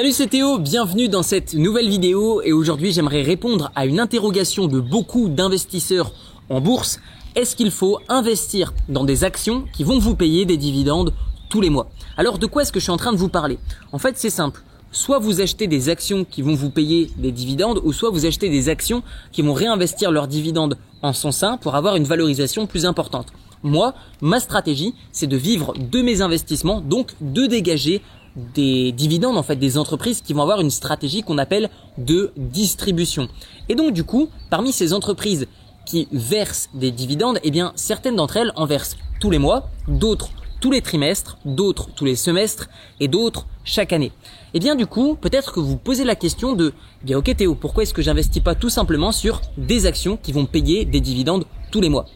Salut c'est Théo, bienvenue dans cette nouvelle vidéo et aujourd'hui j'aimerais répondre à une interrogation de beaucoup d'investisseurs en bourse. Est-ce qu'il faut investir dans des actions qui vont vous payer des dividendes tous les mois? Alors de quoi est-ce que je suis en train de vous parler? En fait c'est simple. Soit vous achetez des actions qui vont vous payer des dividendes ou soit vous achetez des actions qui vont réinvestir leurs dividendes en son sein pour avoir une valorisation plus importante. Moi, ma stratégie, c'est de vivre de mes investissements, donc de dégager des dividendes en fait des entreprises qui vont avoir une stratégie qu'on appelle de distribution. Et donc du coup, parmi ces entreprises qui versent des dividendes, eh bien certaines d'entre elles en versent tous les mois, d'autres tous les trimestres, d'autres tous les semestres et d'autres chaque année. Et eh bien du coup, peut-être que vous posez la question de eh bien OK Théo, pourquoi est-ce que j'investis pas tout simplement sur des actions qui vont payer des dividendes tous les mois?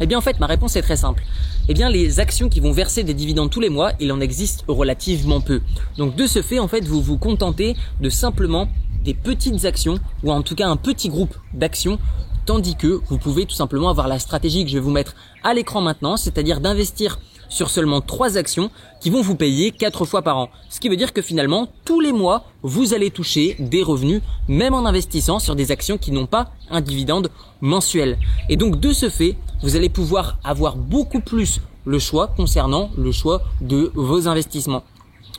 Eh bien en fait, ma réponse est très simple eh bien les actions qui vont verser des dividendes tous les mois, il en existe relativement peu. Donc de ce fait, en fait, vous vous contentez de simplement des petites actions ou en tout cas un petit groupe d'actions tandis que vous pouvez tout simplement avoir la stratégie que je vais vous mettre à l'écran maintenant, c'est-à-dire d'investir sur seulement trois actions qui vont vous payer quatre fois par an. Ce qui veut dire que finalement, tous les mois, vous allez toucher des revenus, même en investissant sur des actions qui n'ont pas un dividende mensuel. Et donc, de ce fait, vous allez pouvoir avoir beaucoup plus le choix concernant le choix de vos investissements.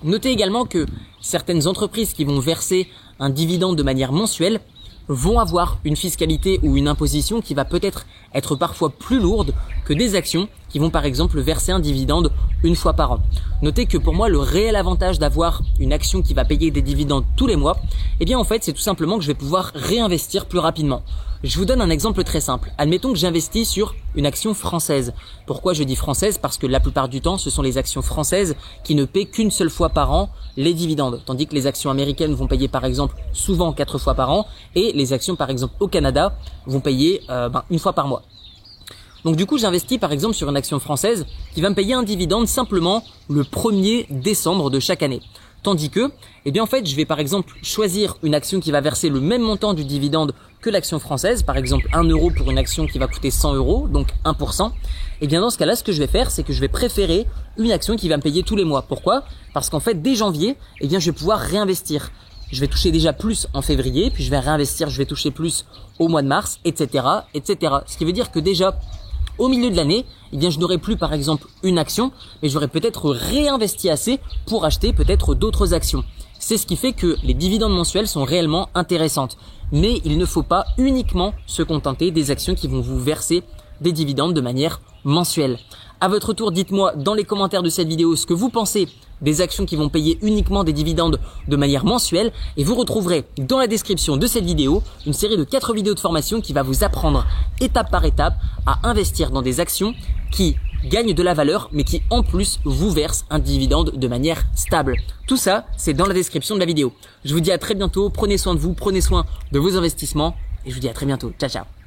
Notez également que certaines entreprises qui vont verser un dividende de manière mensuelle vont avoir une fiscalité ou une imposition qui va peut-être être parfois plus lourde que des actions qui vont par exemple verser un dividende une fois par an. Notez que pour moi le réel avantage d'avoir une action qui va payer des dividendes tous les mois, eh bien en fait c'est tout simplement que je vais pouvoir réinvestir plus rapidement. Je vous donne un exemple très simple. Admettons que j'investis sur une action française. Pourquoi je dis française? Parce que la plupart du temps, ce sont les actions françaises qui ne paient qu'une seule fois par an les dividendes. Tandis que les actions américaines vont payer par exemple souvent quatre fois par an et les actions par exemple au Canada vont payer euh, ben, une fois par mois. Donc du coup, j'investis par exemple sur une action française qui va me payer un dividende simplement le 1er décembre de chaque année. Tandis que, eh bien en fait, je vais par exemple choisir une action qui va verser le même montant du dividende que l'action française, par exemple 1 euro pour une action qui va coûter 100 euros, donc 1%. Et eh bien dans ce cas-là, ce que je vais faire, c'est que je vais préférer une action qui va me payer tous les mois. Pourquoi? Parce qu'en fait, dès janvier, eh bien je vais pouvoir réinvestir. Je vais toucher déjà plus en février, puis je vais réinvestir, je vais toucher plus au mois de mars, etc., etc. Ce qui veut dire que déjà au milieu de l'année, eh je n'aurai plus par exemple une action, mais j'aurais peut-être réinvesti assez pour acheter peut-être d'autres actions. C'est ce qui fait que les dividendes mensuels sont réellement intéressantes. Mais il ne faut pas uniquement se contenter des actions qui vont vous verser des dividendes de manière mensuelle. À votre tour, dites-moi dans les commentaires de cette vidéo ce que vous pensez des actions qui vont payer uniquement des dividendes de manière mensuelle et vous retrouverez dans la description de cette vidéo une série de 4 vidéos de formation qui va vous apprendre étape par étape à investir dans des actions qui gagnent de la valeur mais qui en plus vous versent un dividende de manière stable. Tout ça, c'est dans la description de la vidéo. Je vous dis à très bientôt, prenez soin de vous, prenez soin de vos investissements et je vous dis à très bientôt. Ciao ciao